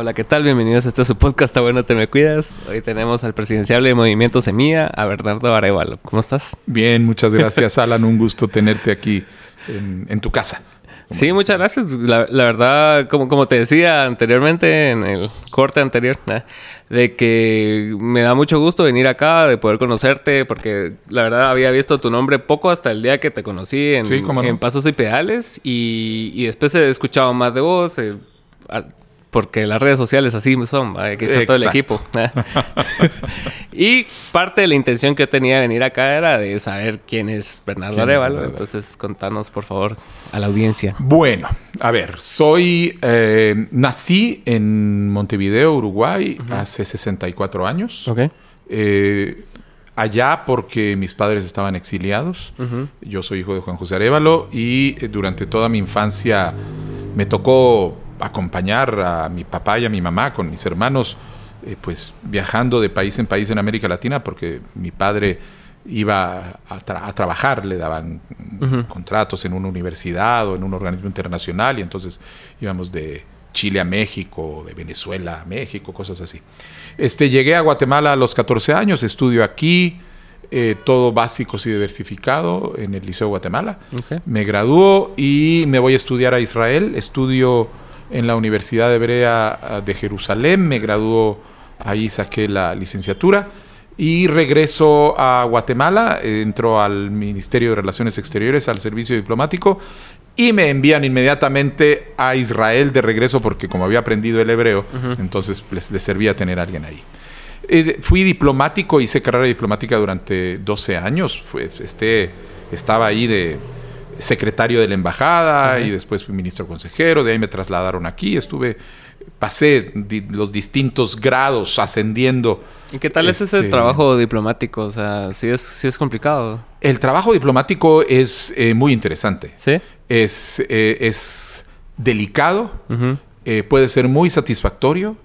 Hola, ¿qué tal? Bienvenidos a este su podcast, Está bueno, te me cuidas. Hoy tenemos al presidencial de Movimiento Semilla, a Bernardo Arevalo. ¿Cómo estás? Bien, muchas gracias, Alan. Un gusto tenerte aquí en, tu casa. Sí, muchas gracias. La, verdad, como, como te decía anteriormente en el corte anterior, de que me da mucho gusto venir acá, de poder conocerte, porque la verdad había visto tu nombre poco hasta el día que te conocí en, en Pasos y Pedales y, y, después he escuchado más de vos. Eh, porque las redes sociales así son, aquí está todo el equipo. y parte de la intención que tenía de venir acá era de saber quién es Bernardo Arevalo. Entonces, contanos, por favor, a la audiencia. Bueno, a ver, soy. Eh, nací en Montevideo, Uruguay, hace 64 años. Ok. Eh, allá porque mis padres estaban exiliados. Yo soy hijo de Juan José Arevalo y eh, durante toda mi infancia me tocó acompañar a mi papá y a mi mamá con mis hermanos, eh, pues viajando de país en país en América Latina, porque mi padre iba a, trabajar, le daban contratos en una universidad o en un organismo internacional, y entonces íbamos de Chile a México, de Venezuela a México, cosas así. Este, llegué a Guatemala a los 14 años, estudio aquí, eh, todo básico y diversificado en el Liceo de Guatemala. Me graduó y me voy a estudiar a Israel, estudio en la Universidad Hebrea ah, de Jerusalén, me graduó, ahí saqué la licenciatura y regreso a Guatemala, entro al Ministerio de Relaciones Exteriores, al servicio diplomático y me envían inmediatamente a Israel de regreso porque como había aprendido el hebreo, entonces les, servía tener a alguien ahí. Eh, fui diplomático, hice carrera diplomática durante 12 años, este, estaba ahí de secretario de la embajada y después fui ministro consejero, de ahí me trasladaron aquí, estuve, pasé los distintos grados ascendiendo. ¿Y qué tal es ese este, trabajo diplomático? O sea, sí es, es complicado. El trabajo diplomático es eh, muy interesante. Sí. Es, eh, es delicado, eh, puede ser muy satisfactorio.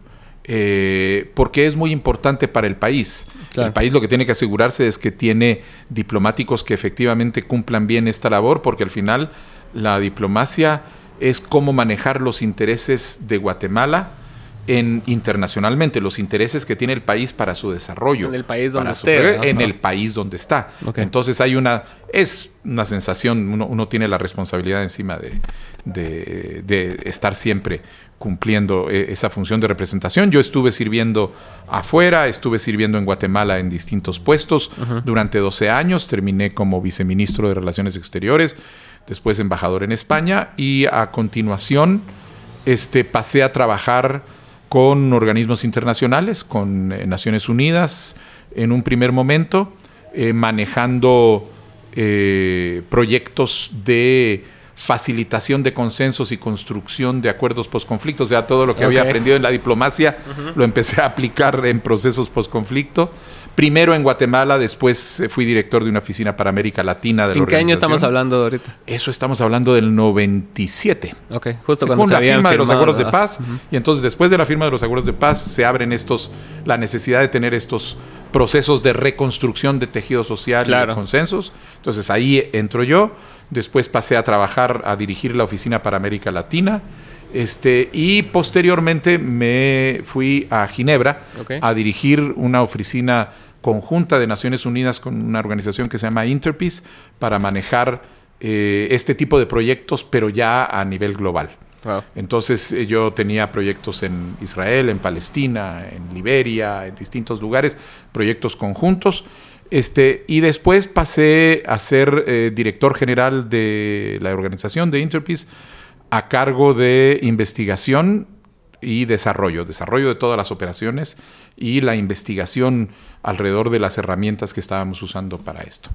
Porque es muy importante para el país. El país lo que tiene que asegurarse es que tiene diplomáticos que efectivamente cumplan bien esta labor, porque al final la diplomacia es cómo manejar los intereses de Guatemala en internacionalmente, los intereses que tiene el país para su desarrollo. En el país donde esté. En el país donde está. Entonces hay una, es una sensación, uno, tiene la responsabilidad encima de, de estar siempre cumpliendo eh, esa función de representación. Yo estuve sirviendo afuera, estuve sirviendo en Guatemala en distintos puestos durante 12 años, terminé como viceministro de Relaciones Exteriores, después embajador en España y a continuación este, pasé a trabajar con organismos internacionales, con eh, Naciones Unidas en un primer momento, eh, manejando proyectos de facilitación de consensos y construcción de acuerdos posconflictos. O sea, todo lo que había aprendido en la diplomacia lo empecé a aplicar en procesos posconflicto. Primero en Guatemala, después eh, fui director de una oficina para América Latina de ¿En qué año estamos hablando ahorita? Eso estamos hablando del 97. Ok, justo cuando Con la firma de los acuerdos de paz. Y entonces después de la firma de los acuerdos de paz se abren estos, la necesidad de tener estos procesos de reconstrucción de tejido social y de consensos. Entonces ahí entro yo Después pasé a trabajar, a dirigir la oficina para América Latina. Este, y posteriormente me fui a Ginebra a dirigir una oficina conjunta de Naciones Unidas con una organización que se llama Interpeace para manejar eh, este tipo de proyectos, pero ya a nivel global. Entonces eh, yo tenía proyectos en Israel, en Palestina, en Liberia, en distintos lugares, proyectos conjuntos. Este, y después pasé a ser eh, director general de la organización de Interpeace a cargo de investigación y desarrollo, desarrollo de todas las operaciones y la investigación alrededor de las herramientas que estábamos usando para esto.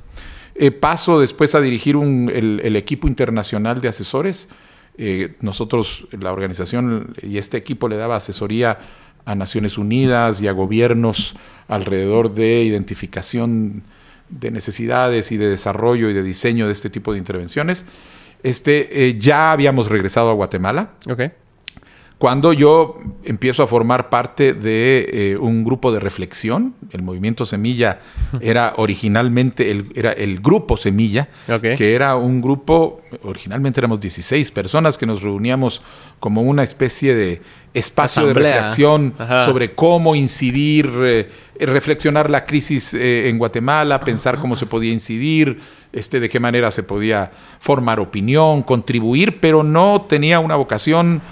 Eh, paso después a dirigir el, equipo internacional de asesores. Eh, nosotros, la organización y este equipo le daba asesoría a Naciones Unidas y a gobiernos alrededor de identificación de necesidades y de desarrollo y de diseño de este tipo de intervenciones. Este, eh, ya habíamos regresado a Guatemala. Cuando yo empiezo a formar parte de eh, un grupo de reflexión. El movimiento Semilla era originalmente el, era el grupo Semilla, que era un grupo, originalmente éramos 16 personas que nos reuníamos como una especie de espacio de reflexión sobre cómo incidir, eh, reflexionar la crisis eh, en Guatemala, pensar cómo se podía incidir, este, de qué manera se podía formar opinión, contribuir, pero no tenía una vocación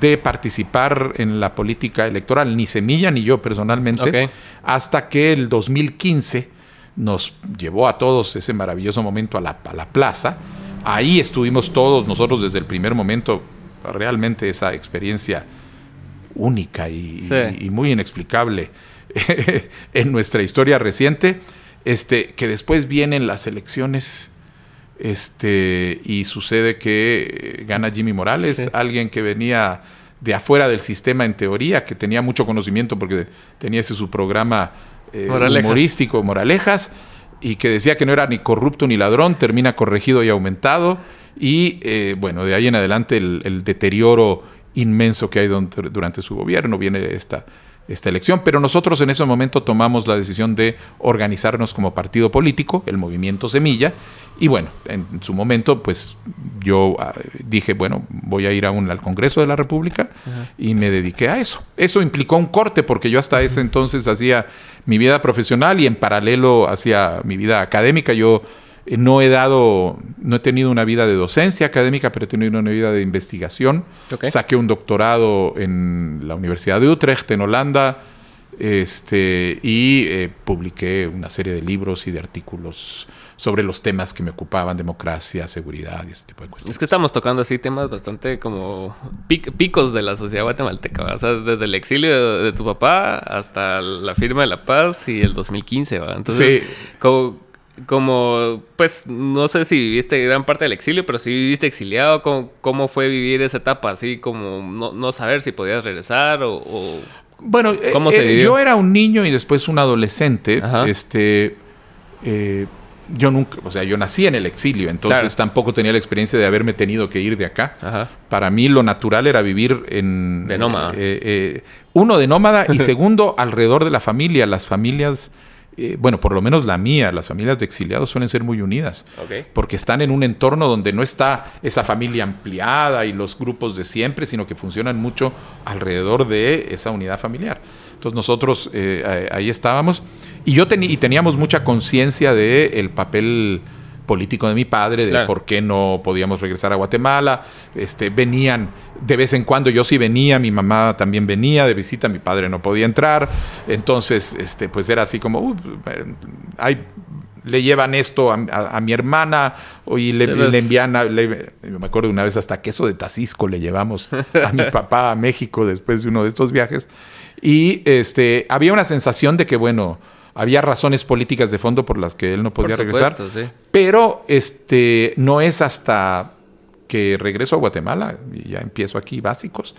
de participar en la política electoral, ni Semilla ni yo personalmente, hasta que el 2015 nos llevó a todos ese maravilloso momento a la, la plaza. Ahí estuvimos todos nosotros desde el primer momento, realmente esa experiencia única y, muy inexplicable en nuestra historia reciente, este, que después vienen las elecciones este, y sucede que gana Jimmy Morales, alguien que venía de afuera del sistema en teoría, que tenía mucho conocimiento porque tenía ese su programa eh, humorístico, Moralejas, y que decía que no era ni corrupto ni ladrón, termina corregido y aumentado, y eh, bueno, de ahí en adelante el, deterioro inmenso que hay durante su gobierno viene esta esta elección, pero nosotros en ese momento tomamos la decisión de organizarnos como partido político, el movimiento Semilla, y bueno, en su momento pues yo ah, dije, bueno, voy a ir aún al Congreso de la República y me dediqué a eso. Eso implicó un corte porque yo hasta ese entonces hacía mi vida profesional y en paralelo hacía mi vida académica. Yo no he dado, no he tenido una vida de docencia académica, pero he tenido una vida de investigación. Saqué un doctorado en la Universidad de Utrecht, en Holanda, este, y eh, publiqué una serie de libros y de artículos sobre los temas que me ocupaban, democracia, seguridad y ese tipo de cuestiones. Es que estamos tocando así temas bastante como picos de la sociedad guatemalteca, o sea, desde el exilio de, tu papá hasta la firma de la paz y el 2015, ¿va? Entonces, sí. como como, pues, no sé si viviste gran parte del exilio, pero si viviste exiliado, ¿cómo, fue vivir esa etapa? Así como no, saber si podías regresar o... bueno, ¿cómo se eh, yo era un niño y después un adolescente. Este, eh, yo nunca, o sea, yo nací en el exilio, entonces tampoco tenía la experiencia de haberme tenido que ir de acá. Para mí lo natural era vivir en... De nómada. Eh, uno, de nómada y segundo, alrededor de la familia. Las familias eh, bueno, por lo menos la mía, las familias de exiliados suelen ser muy unidas, porque están en un entorno donde no está esa familia ampliada y los grupos de siempre, sino que funcionan mucho alrededor de esa unidad familiar. Entonces nosotros eh, ahí estábamos y yo y teníamos mucha conciencia del papel político de mi padre, de por qué no podíamos regresar a Guatemala. Este, venían de vez en cuando, yo sí venía, mi mamá también venía de visita, mi padre no podía entrar. Entonces, este, pues era así como, uh, le llevan esto a, mi hermana y le, envían, me acuerdo una vez hasta queso de Tacisco le llevamos a mi papá a México después de uno de estos viajes. Y este, había una sensación de que, bueno, había razones políticas de fondo por las que él no podía regresar. Pero este, no es hasta que regreso a Guatemala, y ya empiezo aquí básicos,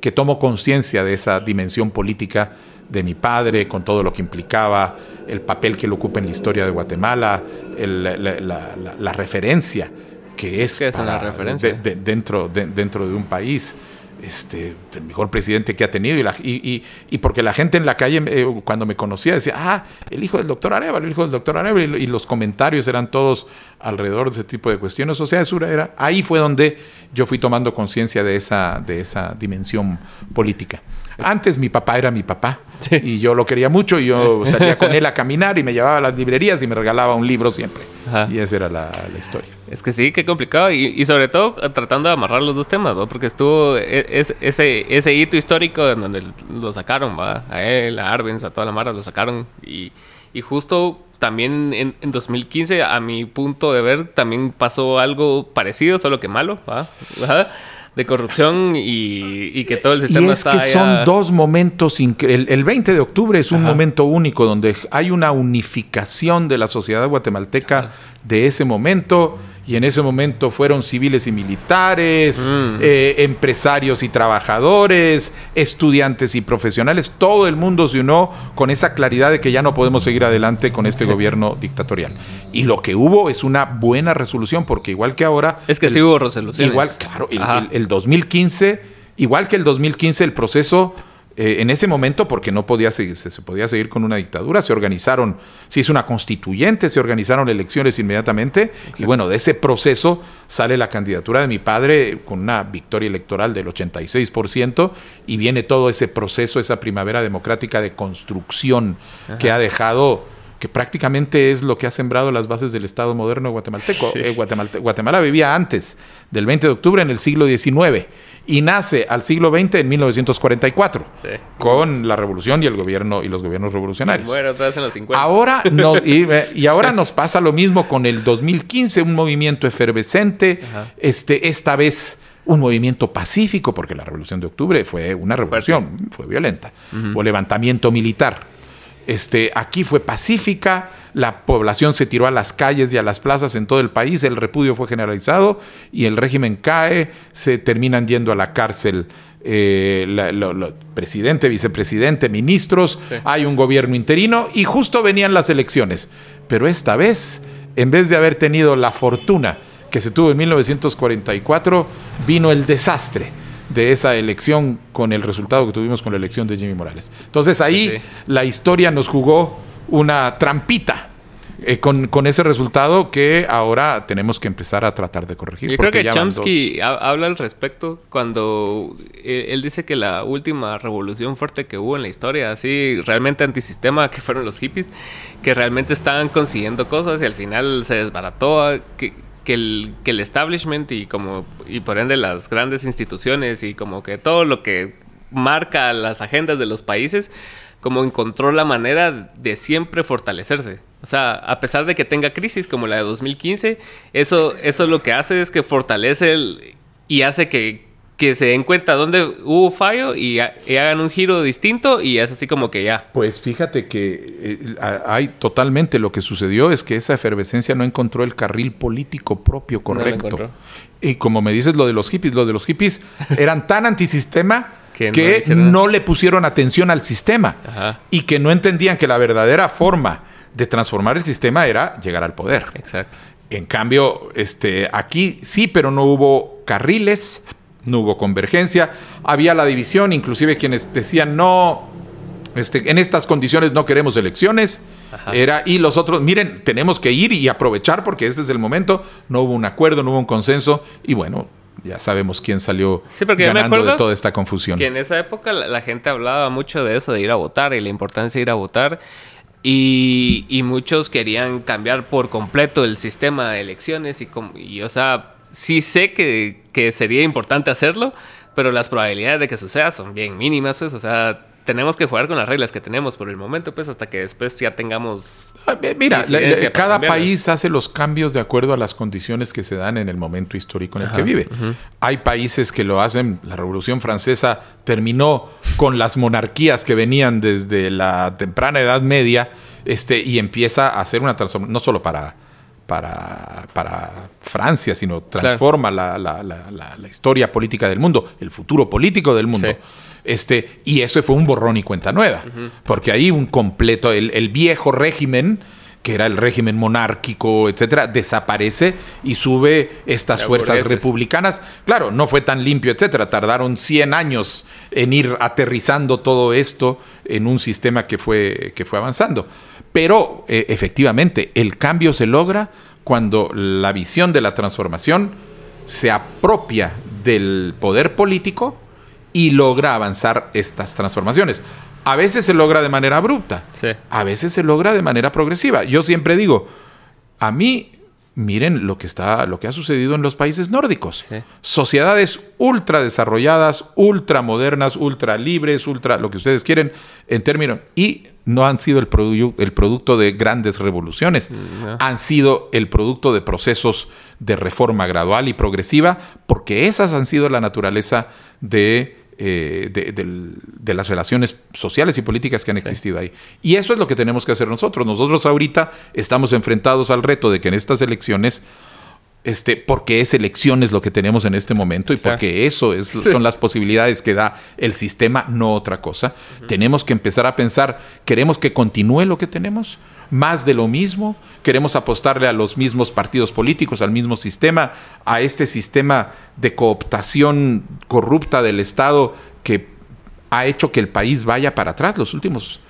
que tomo conciencia de esa dimensión política de mi padre, con todo lo que implicaba, el papel que él ocupa en la historia de Guatemala, la, referencia que es, es una referencia? dentro, dentro de un país este, el mejor presidente que ha tenido. Y, y, porque la gente en la calle, eh, cuando me conocía, decía, ah, el hijo del doctor Arevalo, el hijo del doctor Arevalo. Y, los comentarios eran todos alrededor de ese tipo de cuestiones. O sea, eso era, ahí fue donde yo fui tomando conciencia de esa, de esa dimensión política. Antes mi papá era mi papá y yo lo quería mucho y yo salía con él a caminar y me llevaba a las librerías y me regalaba un libro siempre. Y esa era la, historia. Es que sí, qué complicado. Y, sobre todo tratando de amarrar los dos temas, ¿no? Porque estuvo e, ese, ese hito histórico en donde lo sacaron, ¿va? A él, a Arbenz, a toda la Mara, lo sacaron. Y, justo también en, en, 2015, a mi punto de ver, también pasó algo parecido, solo que malo, ¿va? De corrupción y, que todo el sistema y es que son dos momentos el, el, 20 de octubre es un momento único donde hay una unificación de la sociedad guatemalteca de ese momento y en ese momento fueron civiles y militares, mm. eh, empresarios y trabajadores, estudiantes y profesionales, todo el mundo se unió con esa claridad de que ya no podemos seguir adelante con este gobierno dictatorial. Y lo que hubo es una buena resolución, porque igual que ahora... Es que sí hubo resoluciones. Igual, claro, el, el 2015 Igual que el 2015, el proceso eh, en ese momento, porque no podía seguir, se, podía seguir con una dictadura, se organizaron, se hizo una constituyente, se organizaron elecciones inmediatamente, y bueno, de ese proceso sale la candidatura de mi padre con una victoria electoral del 86%, y viene todo ese proceso, esa primavera democrática de construcción que ha dejado que prácticamente es lo que ha sembrado las bases del Estado moderno guatemalteco. Eh, Guatemala vivía antes del 20 de octubre en el siglo XIX y nace al siglo XX en 1944 con la revolución y el gobierno y los gobiernos revolucionarios. Bueno, otra vez en los 50. Ahora nos, y, ahora nos pasa lo mismo con el 2015, un movimiento efervescente, este, esta vez un movimiento pacífico, porque la revolución de octubre fue una revolución, fue violenta, o levantamiento militar. Este, aquí fue pacífica, la población se tiró a las calles y a las plazas en todo el país, el repudio fue generalizado y el régimen cae, se terminan yendo a la cárcel. Eh, presidente, vicepresidente, ministros, hay un gobierno interino y justo venían las elecciones. Pero esta vez, en vez de haber tenido la fortuna que se tuvo en 1944, vino el desastre de esa elección con el resultado que tuvimos con la elección de Jimmy Morales. Entonces ahí la historia nos jugó una trampita. Eh, con, ese resultado que ahora tenemos que empezar a tratar de corregir. Yo creo que Chomsky habla al respecto cuando eh, él dice que la última revolución fuerte que hubo en la historia, así realmente antisistema, que fueron los hippies, que realmente estaban consiguiendo cosas y al final se desbarató, que, que el, que el establishment y como y por ende las grandes instituciones y como que todo lo que marca las agendas de los países como encontró la manera de siempre fortalecerse. O sea, a pesar de que tenga crisis como la de 2015, eso, eso lo que hace es que fortalece el, y hace que, que se den cuenta dónde hubo fallo y, hagan un giro distinto y es así como que ya. Pues fíjate que eh, hay totalmente lo que sucedió es que esa efervescencia no encontró el carril político propio correcto. y como me dices lo de los hippies, lo de los hippies eran tan antisistema que, no, le pusieron atención al sistema y que no entendían que la verdadera forma de transformar el sistema era llegar al poder. Exacto. En cambio, este, aquí sí, pero no hubo carriles, no hubo convergencia, había la división, inclusive quienes decían no, este, en estas condiciones no queremos elecciones, era y los otros, miren, tenemos que ir y aprovechar porque este es el momento, no hubo un acuerdo, no hubo un consenso y bueno, ya sabemos quién salió ganando de toda esta confusión. Que en esa época la, gente hablaba mucho de eso, de ir a votar y la importancia de ir a votar. Y, y muchos querían cambiar por completo el sistema de elecciones y, y o sea, sí sé que, que, sería importante hacerlo, pero las probabilidades de que suceda son bien mínimas, pues, o sea, tenemos que jugar con las reglas que tenemos por el momento, pues, hasta que después ya tengamos... Ah, mira, cada país hace los cambios de acuerdo a las condiciones que se dan en el momento histórico en el que vive. Hay países que lo hacen, la Revolución Francesa terminó con las monarquías que venían desde la temprana Edad Media, este, y empieza a hacer una transformación, no solo para para, para Francia, sino transforma la, la, la, historia política del mundo, el futuro político del mundo. Este, y eso fue un borrón y cuenta nueva, porque ahí un completo, el, el, viejo régimen, que era el régimen monárquico, etcétera, desaparece y sube estas fuerzas republicanas. Claro, no fue tan limpio, etcétera. Tardaron 100 años en ir aterrizando todo esto en un sistema que fue, que fue avanzando. Pero eh, efectivamente, el cambio se logra cuando la visión de la transformación se apropia del poder político y logra avanzar estas transformaciones. A veces se logra de manera abrupta, a veces se logra de manera progresiva. Yo siempre digo, a mí miren lo que está, lo que ha sucedido en los países nórdicos. Sociedades ultra desarrolladas, ultra modernas, ultra libres, ultra lo que ustedes quieren en términos y no han sido el, el producto de grandes revoluciones, mm, han sido el producto de procesos de reforma gradual y progresiva, porque esas han sido la naturaleza de eh, de, las relaciones sociales y políticas que han existido ahí. Y eso es lo que tenemos que hacer nosotros. Nosotros ahorita estamos enfrentados al reto de que en estas elecciones, este, porque es elecciones lo que tenemos en este momento y porque eso es, son las posibilidades que da el sistema, no otra cosa, tenemos que empezar a pensar, ¿queremos que continúe lo que tenemos? Más de lo mismo, queremos apostarle a los mismos partidos políticos, al mismo sistema, a este sistema de cooptación corrupta del Estado que ha hecho que el país vaya para atrás los últimos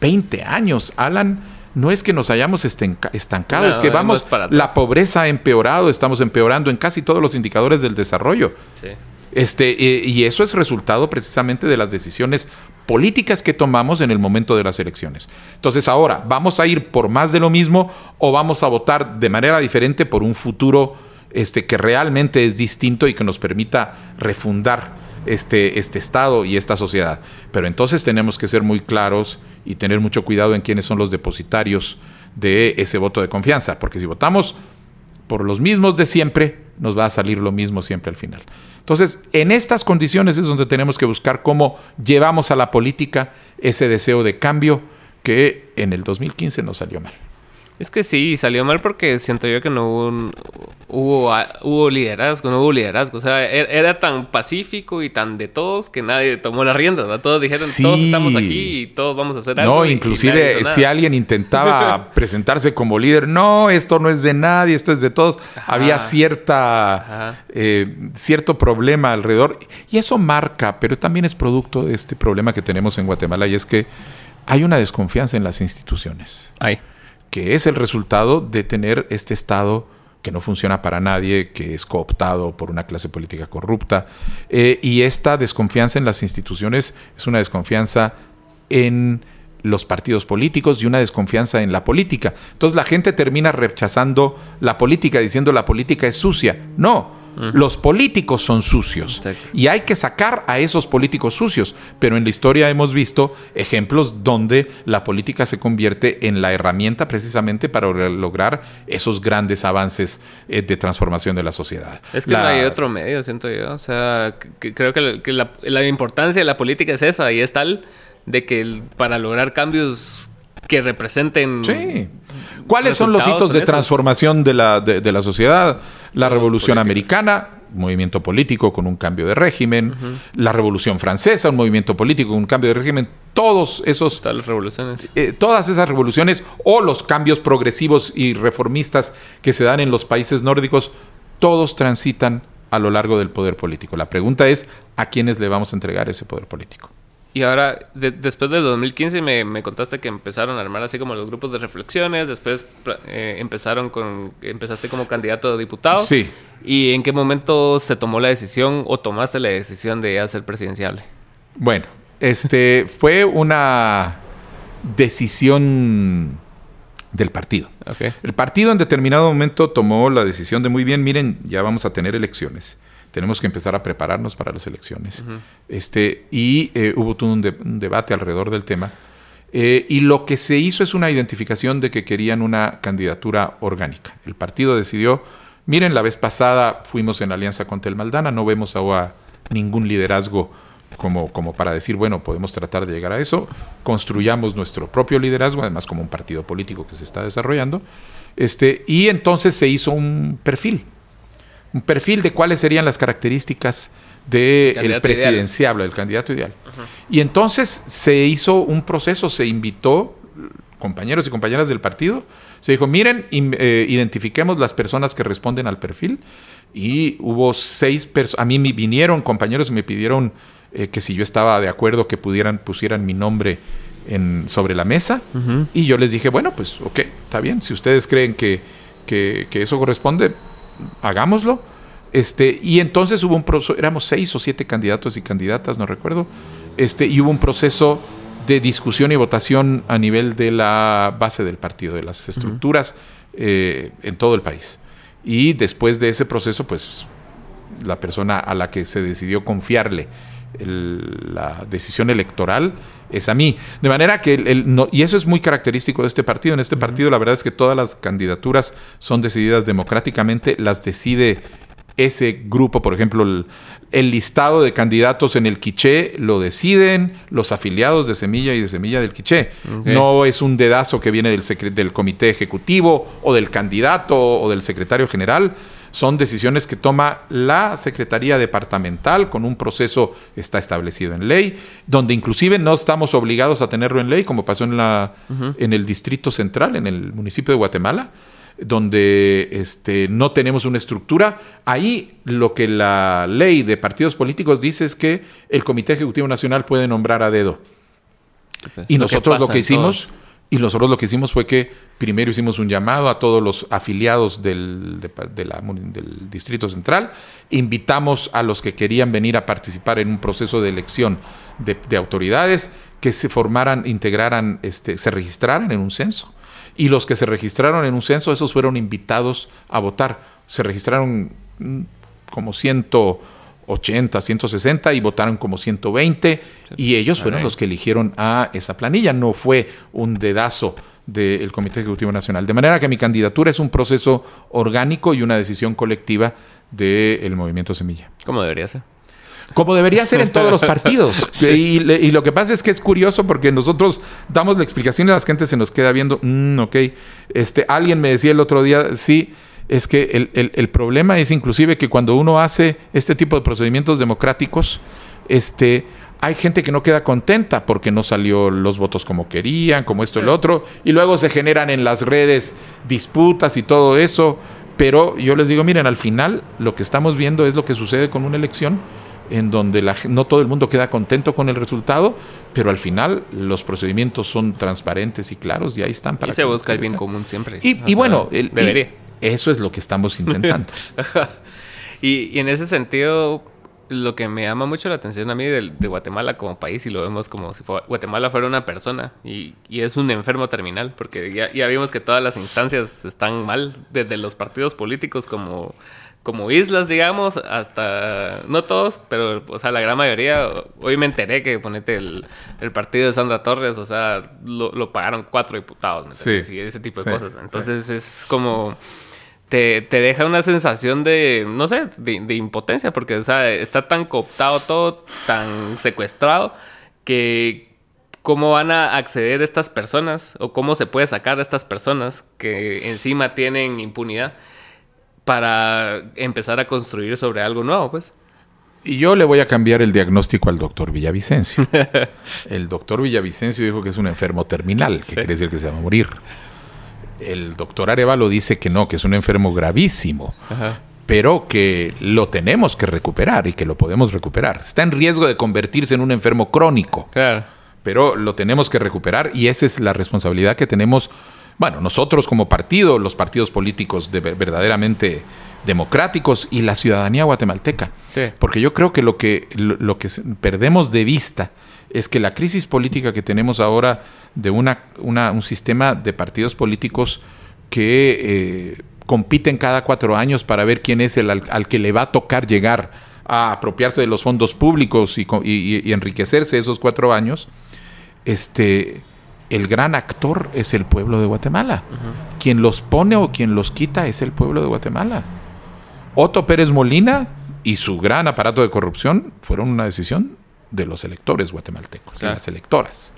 20 años. Alan, no es que nos hayamos estancado, es que vamos, la pobreza ha empeorado, estamos empeorando en casi todos los indicadores del desarrollo. Sí. Este, y eso es resultado precisamente de las decisiones políticas que tomamos en el momento de las elecciones. Entonces ahora, ¿vamos a ir por más de lo mismo o vamos a votar de manera diferente por un futuro este, que realmente es distinto y que nos permita refundar este, este Estado y esta sociedad? Pero entonces tenemos que ser muy claros y tener mucho cuidado en quiénes son los depositarios de ese voto de confianza, porque si votamos por los mismos de siempre, nos va a salir lo mismo siempre al final. Entonces, en estas condiciones es donde tenemos que buscar cómo llevamos a la política ese deseo de cambio que en el 2015 nos salió mal. Es que sí, salió mal porque siento yo que no hubo, hubo, hubo liderazgo, no hubo liderazgo. O sea, er, era, tan pacífico y tan de todos que nadie tomó las riendas. Todos dijeron, todos estamos aquí y todos vamos a hacer algo. No, inclusive si alguien intentaba presentarse como líder, no, esto no es de nadie, esto es de todos. Había cierta, eh, cierto problema alrededor. Y eso marca, pero también es producto de este problema que tenemos en Guatemala y es que hay una desconfianza en las instituciones. Hay que es el resultado de tener este Estado que no funciona para nadie, que es cooptado por una clase política corrupta. Eh, y esta desconfianza en las instituciones es una desconfianza en los partidos políticos y una desconfianza en la política. Entonces la gente termina rechazando la política diciendo la política es sucia. No, los políticos son sucios y hay que sacar a esos políticos sucios. Pero en la historia hemos visto ejemplos donde la política se convierte en la herramienta precisamente para lograr esos grandes avances eh, de transformación de la sociedad. Es que no hay otro medio, siento yo. O sea, creo que, la, importancia de la política es esa y es tal de que para lograr cambios que representen. Sí. ¿Cuáles son los hitos de transformación de la, de la sociedad? La Revolución Americana, un movimiento político con un cambio de régimen, la Revolución Francesa, un movimiento político con un cambio de régimen, todos esos... Todas las revoluciones. Eh, todas esas revoluciones o los cambios progresivos y reformistas que se dan en los países nórdicos, todos transitan a lo largo del poder político. La pregunta es, ¿a quiénes le vamos a entregar ese poder político? Y ahora, después del 2015, me, me, contaste que empezaron a armar así como los grupos de reflexiones. Después eh, empezaron con. Empezaste como candidato a diputado. Sí. ¿Y en qué momento se tomó la decisión o tomaste la decisión de ya ser presidenciable? Bueno, este fue una decisión del partido. El partido en determinado momento tomó la decisión de muy bien, miren, ya vamos a tener elecciones tenemos que empezar a prepararnos para las elecciones. este, y eh, hubo todo un, debate alrededor del tema. Eh, y lo que se hizo es una identificación de que querían una candidatura orgánica. El partido decidió, miren, la vez pasada fuimos en alianza con Tel Maldana, no vemos ahora ningún liderazgo como, como para decir, bueno, podemos tratar de llegar a eso, construyamos nuestro propio liderazgo, además como un partido político que se está desarrollando, este, y entonces se hizo un perfil un perfil de cuáles serían las características del presidenciable, del candidato ideal. Y entonces se hizo un proceso, se invitó compañeros y compañeras del partido, se dijo, miren, eh, identifiquemos las personas que responden al perfil. Y hubo seis personas, a mí me vinieron compañeros y me pidieron eh, que si yo estaba de acuerdo que pudieran, pusieran mi nombre en, sobre la mesa. Y yo les dije, bueno, pues ok, está bien, si ustedes creen que, que eso corresponde, hagámoslo. Este, y entonces hubo un proceso, éramos seis o siete candidatos y candidatas, no recuerdo, este, y hubo un proceso de discusión y votación a nivel de la base del partido, de las estructuras eh, en todo el país. Y después de ese proceso, pues la persona a la que se decidió confiarle la decisión electoral es a mí. De manera que, el, y eso es muy característico de este partido. En este partido la verdad es que todas las candidaturas son decididas democráticamente, las decide ese grupo, por ejemplo, el, listado de candidatos en el quiché lo deciden los afiliados de Semilla y de Semilla del quiché. No es un dedazo que viene del, del comité ejecutivo o del candidato o del secretario general Son decisiones que toma la Secretaría Departamental con un proceso está establecido en ley, donde inclusive no estamos obligados a tenerlo en ley, como pasó en, la, en el Distrito Central, en el municipio de Guatemala donde este, no tenemos una estructura. Ahí lo que la ley de partidos políticos dice es que el Comité Ejecutivo Nacional puede nombrar a dedo. Pues, y nosotros lo que hicimos, y nosotros lo que hicimos fue que primero hicimos un llamado a todos los afiliados del, del Distrito Central, invitamos a los que querían venir a participar en un proceso de elección de, de autoridades que se formaran, integraran, este, se registraran en un censo y los que se registraron en un censo, esos fueron invitados a votar. Se registraron mm, como 180, 160 y votaron como 120 y ellos fueron los que eligieron a esa planilla. No fue un dedazo del Comité Ejecutivo Nacional. De manera que mi candidatura es un proceso orgánico y una decisión colectiva del movimiento Semilla. ¿Cómo debería ser? como debería ser en todos los partidos. Y, lo que pasa es que es curioso porque nosotros damos la explicación y la gente se nos queda viendo, mm, ok, este, alguien me decía el otro día, sí, es que el, problema es inclusive que cuando uno hace este tipo de procedimientos democráticos, este, hay gente que no queda contenta porque no salió los votos como querían, como esto y lo otro, y luego se generan en las redes disputas y todo eso. Pero yo les digo, miren, al final lo que estamos viendo es lo que sucede con una elección en donde la, no todo el mundo queda contento con el resultado, pero al final los procedimientos son transparentes y claros y ahí están para... Y se busca el bien común siempre. Y, bueno, eso es lo que estamos intentando. y, en ese sentido, lo que me llama mucho la atención a mí de, Guatemala como país, y lo vemos como si Guatemala fuera una persona y, es un enfermo terminal, porque ya, ya vimos que todas las instancias están mal, desde los partidos políticos como como islas, digamos, hasta, no todos, pero, o sea, la gran mayoría, hoy me enteré que, ponete, el, partido de Sandra Torres, o sea, lo, pagaron cuatro diputados, sí, y ese tipo de cosas. Entonces es como, te, te, deja una sensación de, no sé, de, impotencia, porque, o sea, está tan cooptado todo, tan secuestrado, que cómo van a acceder estas personas, o cómo se puede sacar a estas personas que encima tienen impunidad para empezar a construir sobre algo nuevo, pues. Y yo le voy a cambiar el diagnóstico al doctor Villavicencio. el doctor Villavicencio dijo que es un enfermo terminal, que quiere decir que se va a morir. El doctor Arevalo dice que no, que es un enfermo gravísimo, pero que lo tenemos que recuperar y que lo podemos recuperar. Está en riesgo de convertirse en un enfermo crónico, pero lo tenemos que recuperar y esa es la responsabilidad que tenemos bueno, nosotros como partido, los partidos políticos de verdaderamente democráticos y la ciudadanía guatemalteca. Porque yo creo que lo que, lo, que perdemos de vista es que la crisis política que tenemos ahora de una, un sistema de partidos políticos que eh, compiten cada cuatro años para ver quién es el al, que le va a tocar llegar a apropiarse de los fondos públicos y, y enriquecerse esos cuatro años, este, el gran actor es el pueblo de Guatemala. Quien los pone o quien los quita es el pueblo de Guatemala. Otto Pérez Molina y su gran aparato de corrupción fueron una decisión de los electores guatemaltecos, de las electoras.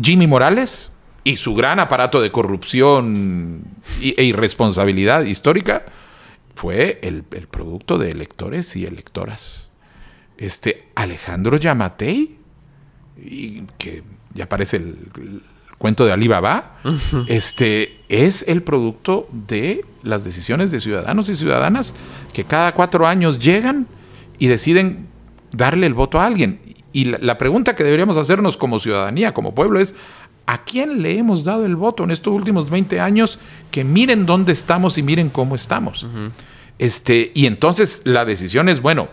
Jimmy Morales y su gran aparato de corrupción e irresponsabilidad histórica fue el, producto de electores y electoras. Este Alejandro Yamatei, y que ya aparece el, cuento de Alibaba, este es el producto de las decisiones de ciudadanos y ciudadanas que cada cuatro años llegan y deciden darle el voto a alguien. Y la, pregunta que deberíamos hacernos como ciudadanía, como pueblo, es ¿a quién le hemos dado el voto en estos últimos 20 años? Que miren dónde estamos y miren cómo estamos. este, y entonces la decisión es, bueno,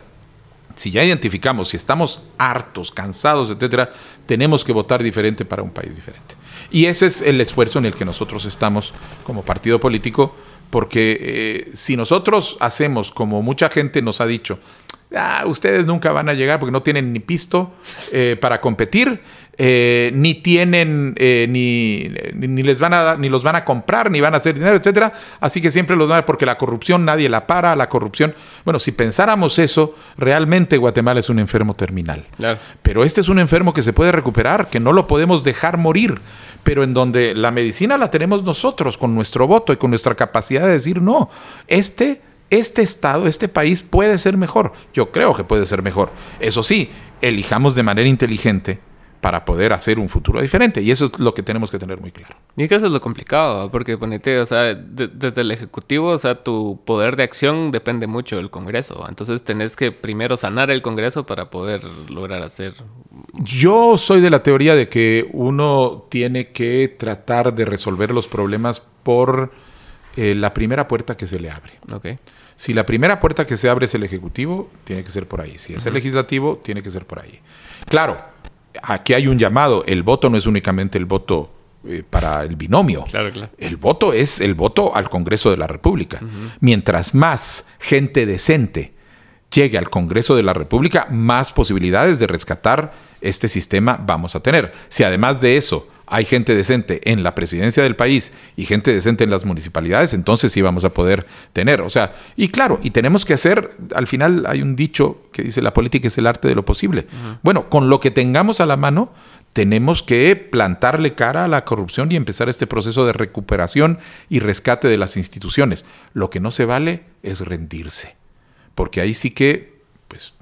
si ya identificamos, si estamos hartos, cansados, etcétera, tenemos que votar diferente para un país diferente. Y ese es el esfuerzo en el que nosotros estamos como partido político, porque eh, si nosotros hacemos como mucha gente nos ha dicho, ah, ustedes nunca van a llegar porque no tienen ni pisto eh, para competir, eh, ni tienen, eh, ni, ni, les van a ni los van a comprar, ni van a hacer dinero, etcétera. Así que siempre los van a porque la corrupción nadie la para, la corrupción. Bueno, si pensáramos eso, realmente Guatemala es un enfermo terminal. Pero este es un enfermo que se puede recuperar, que no lo podemos dejar morir, pero en donde la medicina la tenemos nosotros con nuestro voto y con nuestra capacidad de decir no, este este Estado, este país puede ser mejor. Yo creo que puede ser mejor. Eso sí, elijamos de manera inteligente para poder hacer un futuro diferente. Y eso es lo que tenemos que tener muy claro. Y que eso es lo complicado, porque ponete, o sea, desde el Ejecutivo, o sea, tu poder de acción depende mucho del Congreso. Entonces tenés que primero sanar el Congreso para poder lograr hacer... Yo soy de la teoría de que uno tiene que tratar de resolver los problemas por eh, la primera puerta que se le abre. Okay. Si la primera puerta que se abre es el Ejecutivo, tiene que ser por ahí. Si es el Legislativo, tiene que ser por ahí. Claro, aquí hay un llamado. El voto no es únicamente el voto eh, para el binomio. Claro, claro. El voto es el voto al Congreso de la República. Mientras más gente decente llegue al Congreso de la República, más posibilidades de rescatar este sistema vamos a tener. Si además de eso hay gente decente en la presidencia del país y gente decente en las municipalidades, entonces sí vamos a poder tener. O sea, y claro, y tenemos que hacer, al final hay un dicho que dice la política es el arte de lo posible. Bueno, con lo que tengamos a la mano, tenemos que plantarle cara a la corrupción y empezar este proceso de recuperación y rescate de las instituciones. Lo que no se vale es rendirse, porque ahí sí que, pues,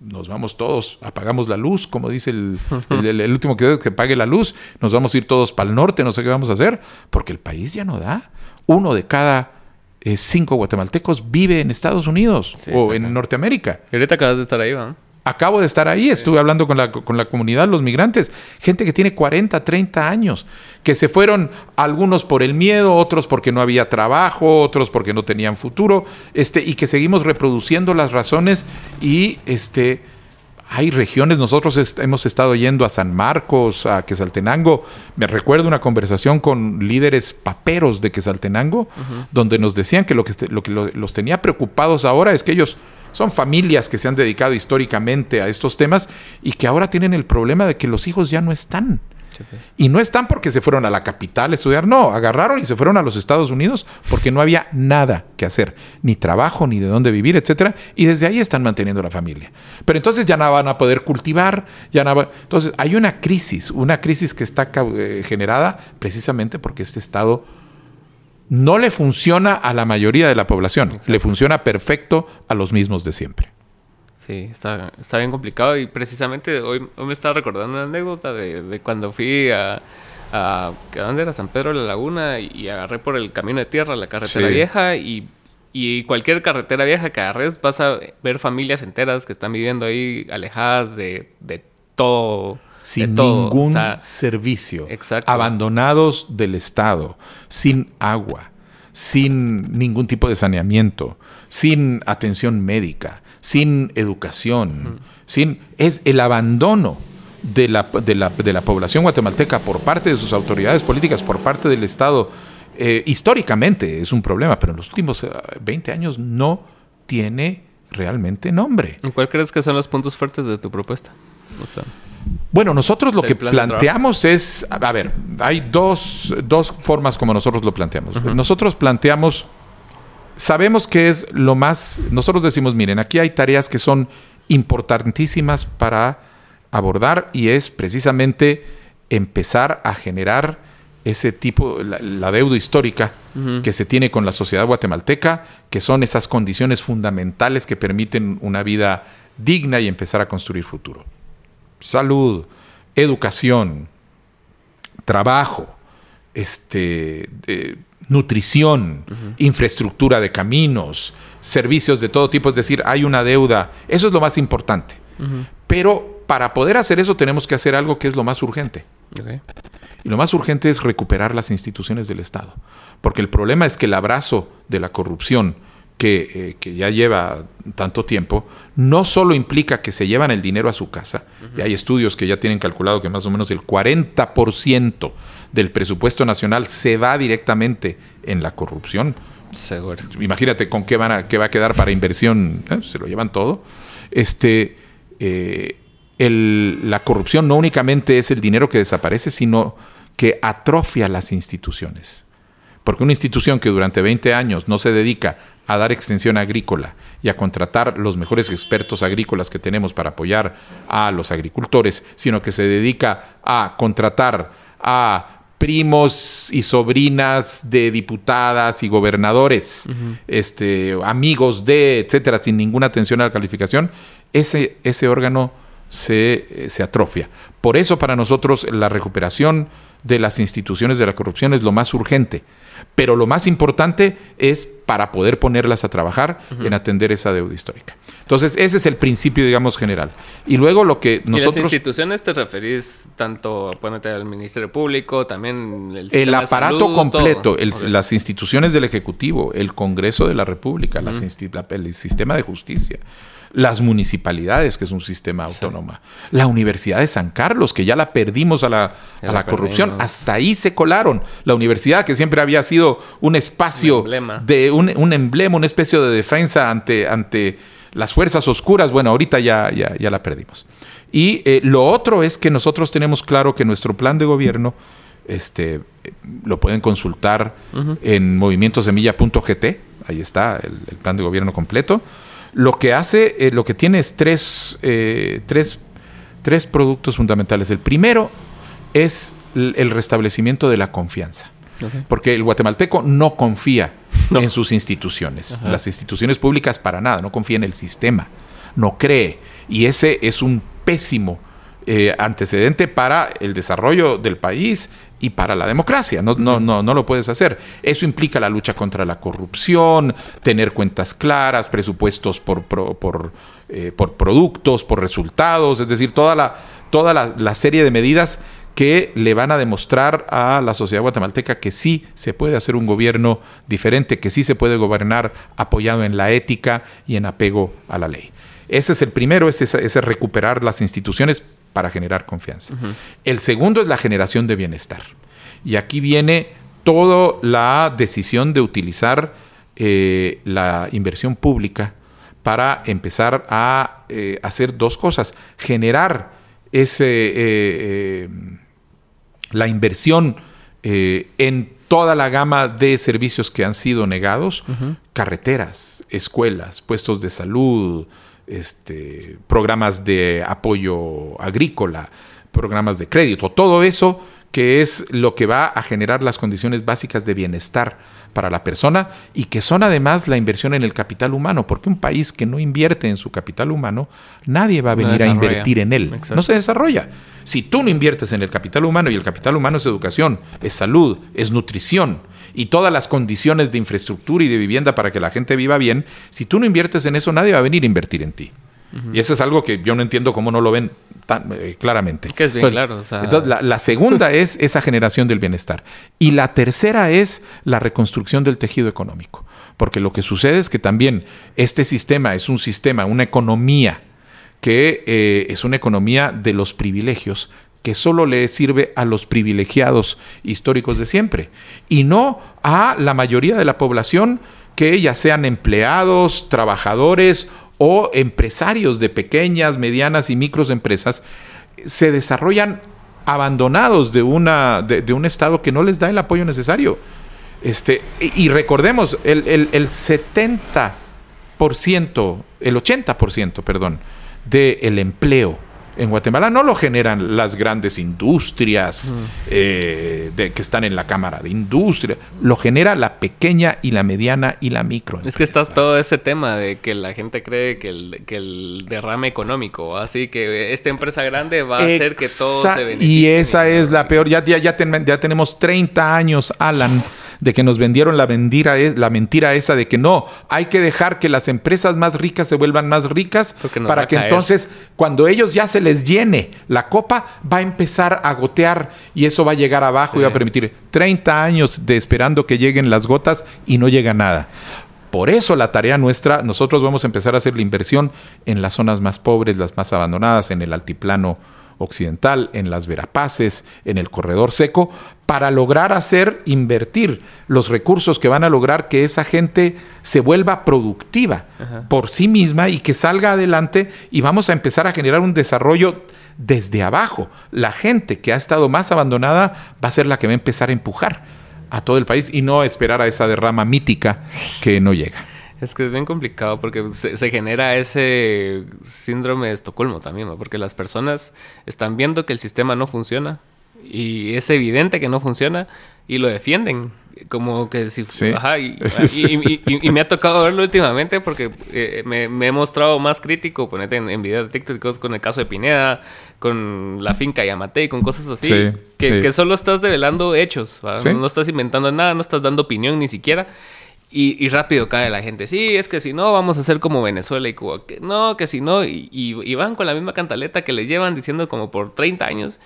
nos vamos todos, apagamos la luz, como dice el, último que que pague la luz, nos vamos a ir todos para el norte, no sé qué vamos a hacer, porque el país ya no da. Uno de cada eh, cinco guatemaltecos vive en Estados Unidos o en Norteamérica. Y ahorita acabas de estar ahí, ¿va? Acabo de estar ahí, estuve hablando con la, con la comunidad, los migrantes, gente que tiene 40, 30 años, que se fueron algunos por el miedo, otros porque no había trabajo, otros porque no tenían futuro, este, y que seguimos reproduciendo las razones y este, hay regiones, nosotros hemos estado yendo a San Marcos, a Quesaltenango, me recuerdo una conversación con líderes paperos de Quesaltenango, donde nos decían que lo que, lo que los tenía preocupados ahora es que ellos son familias que se han dedicado históricamente a estos temas y que ahora tienen el problema de que los hijos ya no están. Pues. Y no están porque se fueron a la capital a estudiar, no, agarraron y se fueron a los Estados Unidos porque no había nada que hacer, ni trabajo, ni de dónde vivir, etcétera, y desde ahí están manteniendo la familia. Pero entonces ya no van a poder cultivar, ya no Entonces hay una crisis, una crisis que está eh, generada precisamente porque este estado no le funciona a la mayoría de la población, le funciona perfecto a los mismos de siempre. Sí, está, está bien complicado y precisamente hoy, me estaba recordando una anécdota de, cuando fui a, a, ¿dónde era? San Pedro de la Laguna y, agarré por el camino de tierra la carretera vieja y, cualquier carretera vieja que agarres vas a ver familias enteras que están viviendo ahí alejadas de, de todo sin ningún servicio, abandonados del Estado, sin agua, sin ningún tipo de saneamiento, sin atención médica, sin educación, sin es el abandono de la, de, la, de la, población guatemalteca por parte de sus autoridades políticas, por parte del Estado, eh, históricamente es un problema, pero en los últimos 20 eh, años no tiene realmente nombre. ¿Cuál crees que son los puntos fuertes de tu propuesta? O sea. Bueno, nosotros lo que planteamos es, a ver, hay dos, formas como nosotros lo planteamos. Nosotros planteamos, sabemos que es lo más, nosotros decimos, miren, aquí hay tareas que son importantísimas para abordar y es precisamente empezar a generar ese tipo, la, deuda histórica que se tiene con la sociedad guatemalteca, que son esas condiciones fundamentales que permiten una vida digna y empezar a construir futuro salud, educación, trabajo, este, nutrición, infraestructura de caminos, servicios de todo tipo, es decir, hay una deuda, eso es lo más importante. Pero para poder hacer eso tenemos que hacer algo que es lo más urgente. Y lo más urgente es recuperar las instituciones del Estado. Porque el problema es que el abrazo de la corrupción eh, que, ya lleva tanto tiempo, no solo implica que se llevan el dinero a su casa, y hay estudios que ya tienen calculado que más o menos el 40% del presupuesto nacional se va directamente en la corrupción. Imagínate con qué, van a, qué va a quedar para inversión, ¿eh? se lo llevan todo. este, eh, la corrupción no únicamente es el dinero que desaparece, sino que atrofia las instituciones. Porque una institución que durante 20 años no se dedica a dar extensión agrícola y a contratar los mejores expertos agrícolas que tenemos para apoyar a los agricultores, sino que se dedica a contratar a primos y sobrinas de diputadas y gobernadores, este, amigos de, etcétera, sin ninguna atención a la calificación, ese, ese órgano se, se atrofia. Por eso para nosotros la recuperación de las instituciones de la corrupción es lo más urgente. Pero lo más importante es para poder ponerlas a trabajar en atender esa deuda histórica. Entonces, ese es el principio, digamos, general. Y luego lo que nosotros... ¿Y las instituciones te referís tanto, ponete al Ministerio Público, también el, el aparato completo, las instituciones del Ejecutivo, el Congreso de la República, el sistema de justicia las municipalidades, que es un sistema autónomo, la Universidad de San Carlos, que ya la perdimos a la, a la, corrupción, hasta ahí se colaron. La universidad, que siempre había sido un espacio de un, un, emblema, una especie de defensa ante, ante las fuerzas oscuras, bueno, ahorita ya, ya, ya la perdimos. Y eh, lo otro es que nosotros tenemos claro que nuestro plan de gobierno, este, lo pueden consultar en movimientosemilla.gt, ahí está el plan de gobierno completo lo que hace, eh, lo que tiene es eh, tres, tres, productos fundamentales. El primero es el restablecimiento de la confianza. Porque el guatemalteco no confía en sus instituciones. Las instituciones públicas para nada, no confía en el sistema, no cree. Y ese es un pésimo eh, antecedente para el desarrollo del país y para la democracia. No, no, no, no lo puedes hacer. Eso implica la lucha contra la corrupción, tener cuentas claras, presupuestos por, por, eh, por productos, por resultados, es decir, toda la, toda la, serie de medidas que le van a demostrar a la sociedad guatemalteca que sí se puede hacer un gobierno diferente, que sí se puede gobernar apoyado en la ética y en apego a la ley. Ese es el primero, ese es recuperar las instituciones para generar confianza. El segundo es la generación de bienestar. Y aquí viene toda la decisión de utilizar eh, la inversión pública para empezar a eh, hacer dos cosas. Generar ese, eh, la inversión en toda la gama de servicios que han sido negados, carreteras, escuelas, puestos de salud, este, programas de apoyo agrícola, programas de crédito, todo eso que es lo que va a generar las condiciones básicas de bienestar para la persona y que son además la inversión en el capital humano, porque un país que no invierte en su capital humano, nadie va a venir a invertir en él, no se desarrolla. Si tú no inviertes en el capital humano y el capital humano es educación, es salud, es nutrición, y todas las condiciones de infraestructura y de vivienda para que la gente viva bien, si tú no inviertes en eso, nadie va a venir a invertir en ti. Y eso es algo que yo no entiendo cómo no lo ven tan eh, claramente. Que es bien claro. Entonces, la, la, segunda es esa generación del bienestar. Y la tercera es la reconstrucción del tejido económico. Porque lo que sucede es que también este sistema es un sistema, una economía que eh, es una economía de los privilegios que solo le sirve a los privilegiados históricos de siempre y no a la mayoría de la población que ya sean empleados, trabajadores o empresarios de pequeñas, medianas y micros empresas, se desarrollan abandonados de, una, de, un Estado que no les da el apoyo necesario. Este, y, recordemos, el, el, el 70%, el 80%, perdón, del empleo en Guatemala no lo generan las grandes industrias eh, de, que están en la Cámara de Industria, lo genera la pequeña y la mediana y la micro. Es que está todo ese tema de que la gente cree que el, que el derrame económico, así que esta empresa grande va a hacer que todo se beneficie. Y esa es la peor, ya, ya, ya, ya tenemos 30 años, Alan de que nos vendieron la mentira, la mentira esa de que no, hay que dejar que las empresas más ricas se vuelvan más ricas para que entonces cuando ellos ya se les llene la copa va a empezar a gotear y eso va a llegar abajo y va a permitir 30 años de esperando que lleguen las gotas y no llega nada. Por eso la tarea nuestra, nosotros vamos a empezar a hacer la inversión en las zonas más pobres, las más abandonadas, en el altiplano Occidental, en las Verapaces, en el Corredor Seco, para lograr hacer invertir los recursos que van a lograr que esa gente se vuelva productiva por sí misma y que salga adelante y vamos a empezar a generar un desarrollo desde abajo. La gente que ha estado más abandonada va a ser la que va a empezar a empujar a todo el país y no esperar a esa derrama mítica que no llega. Es que es bien complicado porque se, genera ese síndrome de Estocolmo también, porque las personas están viendo que el sistema no funciona y es evidente que no funciona y lo defienden. Como que si... Ajá, y, me ha tocado verlo últimamente porque eh, me, he mostrado más crítico, ponete en, en videos de TikTok con el caso de Pineda, con la finca Yamate y con cosas así. que, solo estás develando hechos, no estás inventando nada, no estás dando opinión ni siquiera. Y, rápido cae la gente. Sí, es que si no, vamos a hacer como Venezuela y Cuba. Que no, que si no. Y, van con la misma cantaleta que le llevan diciendo como por 30 años.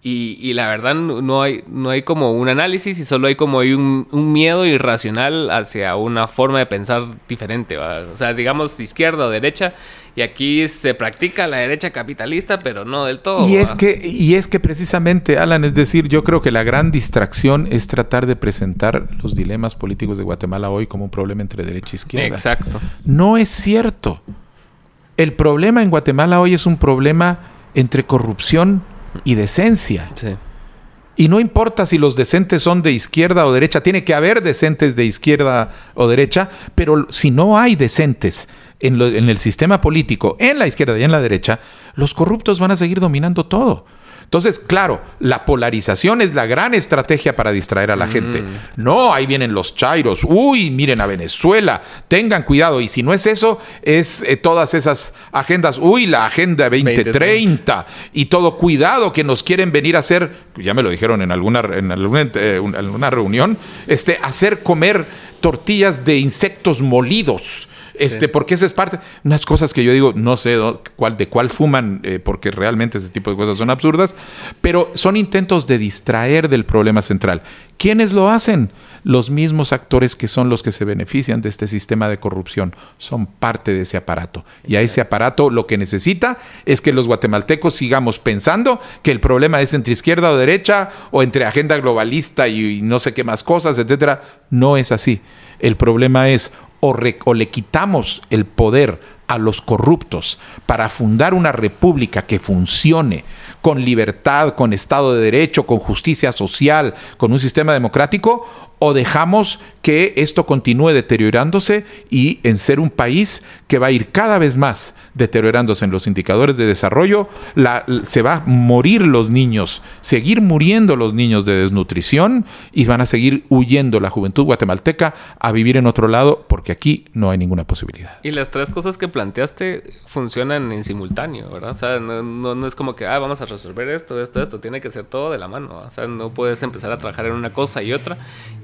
Y, la verdad no hay, no hay como un análisis y solo hay como un, un miedo irracional hacia una forma de pensar diferente. O sea, digamos de izquierda o derecha. Y aquí se practica la derecha capitalista, pero no del todo. Y es, que, y es que precisamente, Alan, es decir, yo creo que la gran distracción es tratar de presentar los dilemas políticos de Guatemala hoy como un problema entre derecha e izquierda. Exacto. No es cierto. El problema en Guatemala hoy es un problema entre corrupción y decencia. Sí. Y no importa si los decentes son de izquierda o derecha, tiene que haber decentes de izquierda o derecha, pero si no hay decentes en, el sistema político, en la izquierda y en la derecha, los corruptos van a seguir dominando todo. Entonces, claro, la polarización es la gran estrategia para distraer a la gente. No, ahí vienen los chairos. Uy, miren a Venezuela. Tengan cuidado. Y si no es eso, es eh, todas esas agendas. Uy, la Agenda 2030. Y todo cuidado que nos quieren venir a hacer, ya me lo dijeron en alguna, en alguna, eh, alguna reunión, este, hacer comer tortillas de insectos molidos este, porque esa es parte, unas cosas que yo digo, no sé cuál, de cuál fuman, eh, porque realmente ese tipo de cosas son absurdas, pero son intentos de distraer del problema central. ¿Quiénes lo hacen? Los mismos actores que son los que se benefician de este sistema de corrupción, son parte de ese aparato. Y a ese aparato lo que necesita es que los guatemaltecos sigamos pensando que el problema es entre izquierda o derecha, o entre agenda globalista y, y no sé qué más cosas, etcétera. No es así. El problema es o, le quitamos el poder a los corruptos para fundar una república que funcione con libertad, con Estado de Derecho, con justicia social, con un sistema democrático, o dejamos que esto continúe deteriorándose y en ser un país que va a ir cada vez más deteriorándose en los indicadores de desarrollo, se va a morir los niños, seguir muriendo los niños de desnutrición y van a seguir huyendo la juventud guatemalteca a vivir en otro lado porque aquí no hay ninguna posibilidad. Y las tres cosas que planteaste funcionan en simultáneo, ¿verdad? O sea, no, no es como que, ah, vamos a resolver esto, esto, esto, tiene que ser todo de la mano, o sea, no puedes empezar a trabajar en una cosa y otra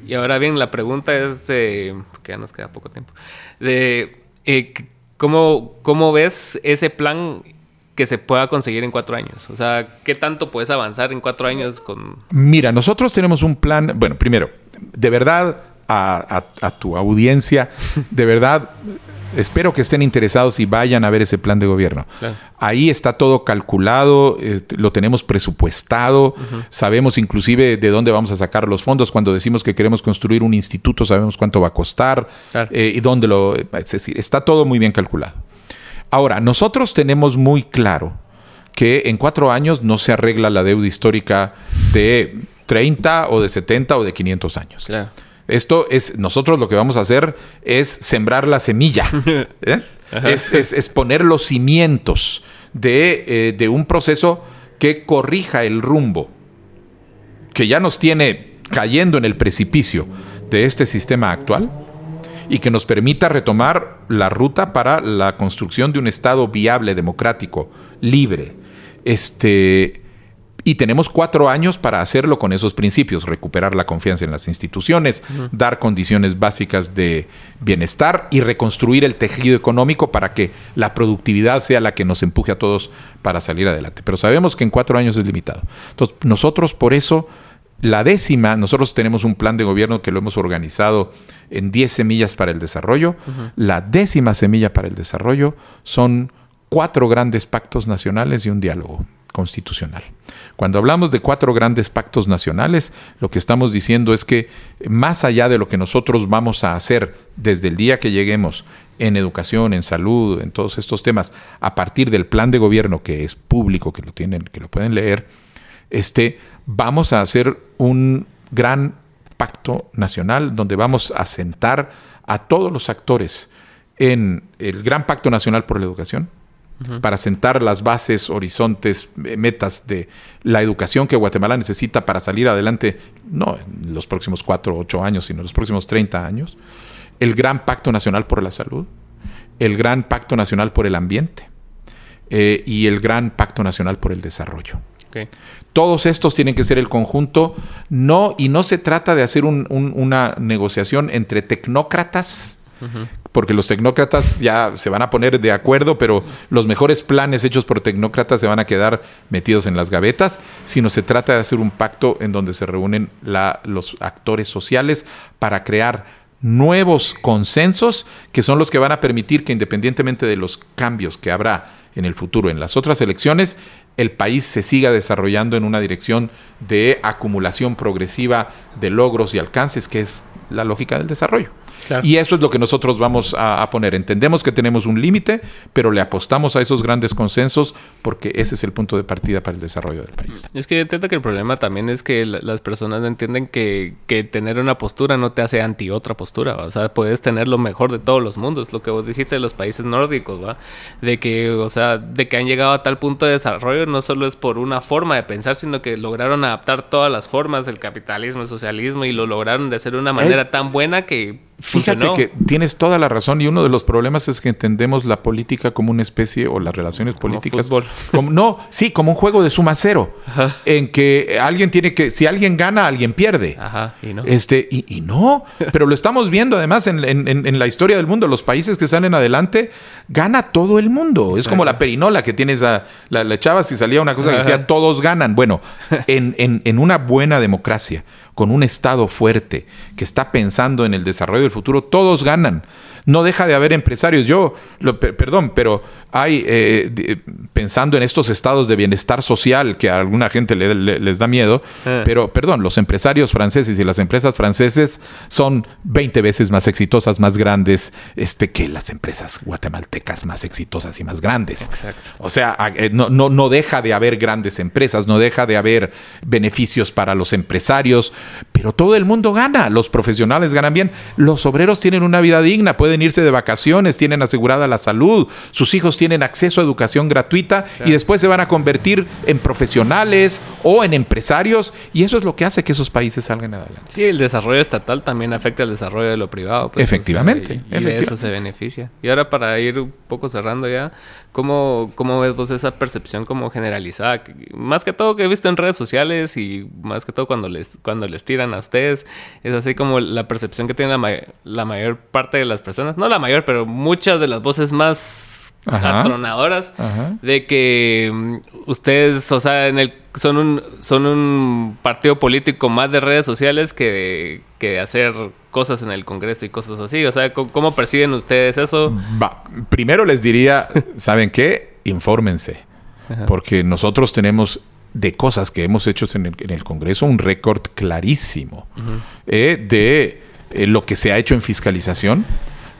y ahora bien, la pregunta es de, porque ya nos queda poco tiempo, de eh, ¿cómo, ¿cómo ves ese plan que se pueda conseguir en cuatro años? O sea, ¿qué tanto puedes avanzar en cuatro años con...? Mira, nosotros tenemos un plan, bueno, primero, de verdad, a, a tu audiencia, de verdad, espero que estén interesados y vayan a ver ese plan de gobierno. Ahí está todo calculado, eh, lo tenemos presupuestado, sabemos inclusive de dónde vamos a sacar los fondos. Cuando decimos que queremos construir un instituto, sabemos cuánto va a costar eh, y dónde lo... Es decir, está todo muy bien calculado. Ahora, nosotros tenemos muy claro que en cuatro años no se arregla la deuda histórica de 30 o de 70 o de 500 años. Claro. Esto es, nosotros lo que vamos a hacer es sembrar la semilla, ¿eh? es, poner los cimientos de, eh, de un proceso que corrija el rumbo, que ya nos tiene cayendo en el precipicio de este sistema actual y que nos permita retomar la ruta para la construcción de un Estado viable, democrático, libre. Este, y tenemos cuatro años para hacerlo con esos principios, recuperar la confianza en las instituciones, dar condiciones básicas de bienestar y reconstruir el tejido económico para que la productividad sea la que nos empuje a todos para salir adelante. Pero sabemos que en cuatro años es limitado. Entonces, nosotros por eso, la décima, nosotros tenemos un plan de gobierno que lo hemos organizado en 10 semillas para el desarrollo. La décima semilla para el desarrollo son cuatro grandes pactos nacionales y un diálogo constitucional. Cuando hablamos de cuatro grandes pactos nacionales, lo que estamos diciendo es que más allá de lo que nosotros vamos a hacer desde el día que lleguemos en educación, en salud, en todos estos temas, a partir del plan de gobierno que es público, que lo tienen, que lo pueden leer, este, vamos a hacer un gran pacto nacional donde vamos a sentar a todos los actores en el gran pacto nacional por la educación, para sentar las bases, horizontes, eh, metas de la educación que Guatemala necesita para salir adelante, no en los próximos cuatro o ocho años, sino en los próximos 30 años, el Gran Pacto Nacional por la Salud, el Gran Pacto Nacional por el Ambiente eh, y el Gran Pacto Nacional por el Desarrollo. Todos estos tienen que ser el conjunto, no, y no se trata de hacer una negociación entre tecnócratas porque los tecnócratas ya se van a poner de acuerdo, pero los mejores planes hechos por tecnócratas se van a quedar metidos en las gavetas, sino se trata de hacer un pacto en donde se reúnen los actores sociales para crear nuevos consensos que son los que van a permitir que independientemente de los cambios que habrá en el futuro en las otras elecciones, el país se siga desarrollando en una dirección de acumulación progresiva de logros y alcances, que es la lógica del desarrollo. Y eso es lo que nosotros vamos a, poner. Entendemos que tenemos un límite, pero le apostamos a esos grandes consensos porque ese es el punto de partida para el desarrollo del país. Es que yo entiendo que el problema también es que las personas no entienden que, que, tener una postura no te hace anti otra postura. O sea, puedes tener lo mejor de todos los mundos. Lo que vos dijiste de los países nórdicos, ¿va? De que, o sea, de que han llegado a tal punto de desarrollo no solo es por una forma de pensar, sino que lograron adaptar todas las formas del capitalismo, el socialismo y lo lograron de hacer de una manera tan buena que Fíjate que tienes toda la razón y uno de los problemas es que entendemos la política como una especie o las relaciones políticas como no, sí, como un juego de suma cero en que alguien tiene que si alguien gana, alguien pierde. Ajá, y no. Este y, no, pero lo estamos viendo además en, la historia del mundo, los países que salen adelante gana todo el mundo. Es como la perinola que tienes a la, la echaba si salía una cosa que decía todos ganan. Bueno, en, en una buena democracia con un Estado fuerte que está pensando en el desarrollo del futuro, todos ganan no deja de haber empresarios. Yo, lo, perdón, pero hay, eh, pensando en estos estados de bienestar social que a alguna gente les da miedo, eh. pero perdón, los empresarios franceses y las empresas franceses son 20 veces más exitosas, más grandes este, que las empresas guatemaltecas más exitosas y más grandes. O sea, eh, no, no, no deja de haber grandes empresas, no deja de haber beneficios para los empresarios, pero todo el mundo gana, los profesionales ganan bien, los obreros tienen una vida digna, pueden irse de vacaciones, tienen asegurada la salud, sus hijos tienen acceso a educación gratuita y después se van a convertir en profesionales o en empresarios y eso es lo que hace que esos países salgan adelante. Sí, el desarrollo estatal también afecta al desarrollo de lo privado. Pues, efectivamente. y, de eso se beneficia. Y ahora para ir un poco cerrando ya, ¿cómo, cómo ves vos esa percepción como generalizada? Más que todo que he visto en redes sociales y más que todo cuando les, cuando les tiran a ustedes, es así como la percepción que tiene la, la mayor parte de las personas no la mayor, pero muchas de las voces más atronadoras de que mm, ustedes, o sea, en el son un son un partido político más de redes sociales que de, hacer cosas en el Congreso y cosas así. O sea, ¿cómo, perciben ustedes eso? Primero les diría, ¿saben qué? Infórmense. Porque nosotros tenemos de cosas que hemos hecho en el, Congreso un récord clarísimo eh, de eh, lo que se ha hecho en fiscalización,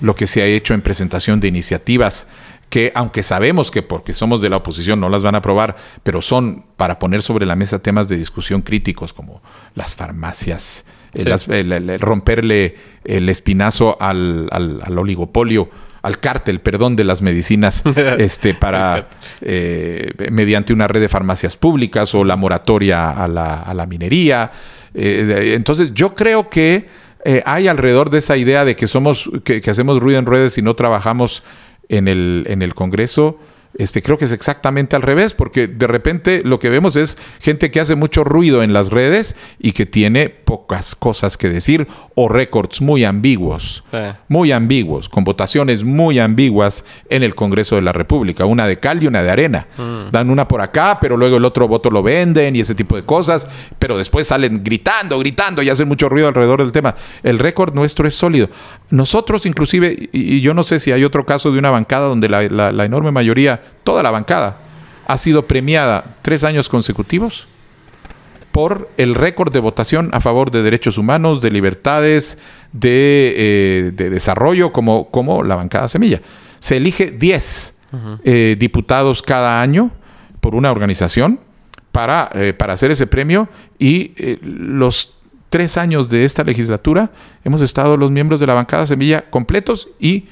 lo que se ha hecho en presentación de iniciativas que aunque sabemos que porque somos de la oposición no las van a aprobar, pero son para poner sobre la mesa temas de discusión críticos como las farmacias, el, romperle el espinazo al, oligopolio, al cártel, perdón, de las medicinas, este, para eh, mediante una red de farmacias públicas o la moratoria a la, a la minería. Eh, entonces, yo creo que eh, hay alrededor de esa idea de que somos, que, que, hacemos ruido en redes y no trabajamos en el, en el Congreso, este, creo que es exactamente al revés, porque de repente lo que vemos es gente que hace mucho ruido en las redes y que tiene pocas cosas que decir o récords muy ambiguos, muy ambiguos, con votaciones muy ambiguas en el Congreso de la República, una de cal y una de arena. Mm. Dan una por acá, pero luego el otro voto lo venden y ese tipo de cosas, pero después salen gritando, gritando y hacen mucho ruido alrededor del tema. El récord nuestro es sólido. Nosotros inclusive, y yo no sé si hay otro caso de una bancada donde la enorme mayoría toda la bancada ha sido premiada tres años consecutivos por el récord de votación a favor de derechos humanos, de libertades, de, eh, de desarrollo, como, como la bancada Semilla. Se elige 10 eh, diputados cada año por una organización para, eh, para hacer ese premio y los tres años de esta legislatura hemos estado los miembros de la bancada Semilla completos y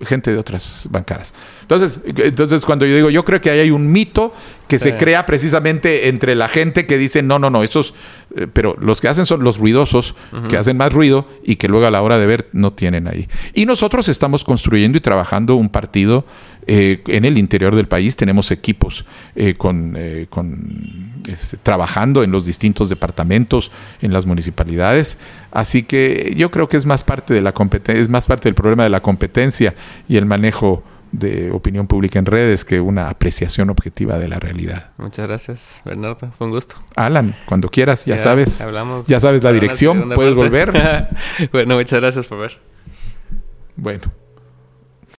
gente de otras bancadas. Entonces, entonces cuando yo digo, yo creo que ahí hay un mito que se crea precisamente entre la gente que dice, no, no, no, esos, eh, pero los que hacen son los ruidosos, que hacen más ruido y que luego a la hora de ver no tienen ahí. Y nosotros estamos construyendo y trabajando un partido eh, en el interior del país, tenemos equipos eh, con, con este, trabajando en los distintos departamentos, en las municipalidades. Así que yo creo que es más parte de la es más parte del problema de la competencia y el manejo de opinión pública en redes que una apreciación objetiva de la realidad. Muchas gracias, Bernardo. Fue un gusto. Alan, cuando quieras, ya, sabes. ya sabes la dirección, puedes volver. bueno, muchas gracias por ver. Bueno.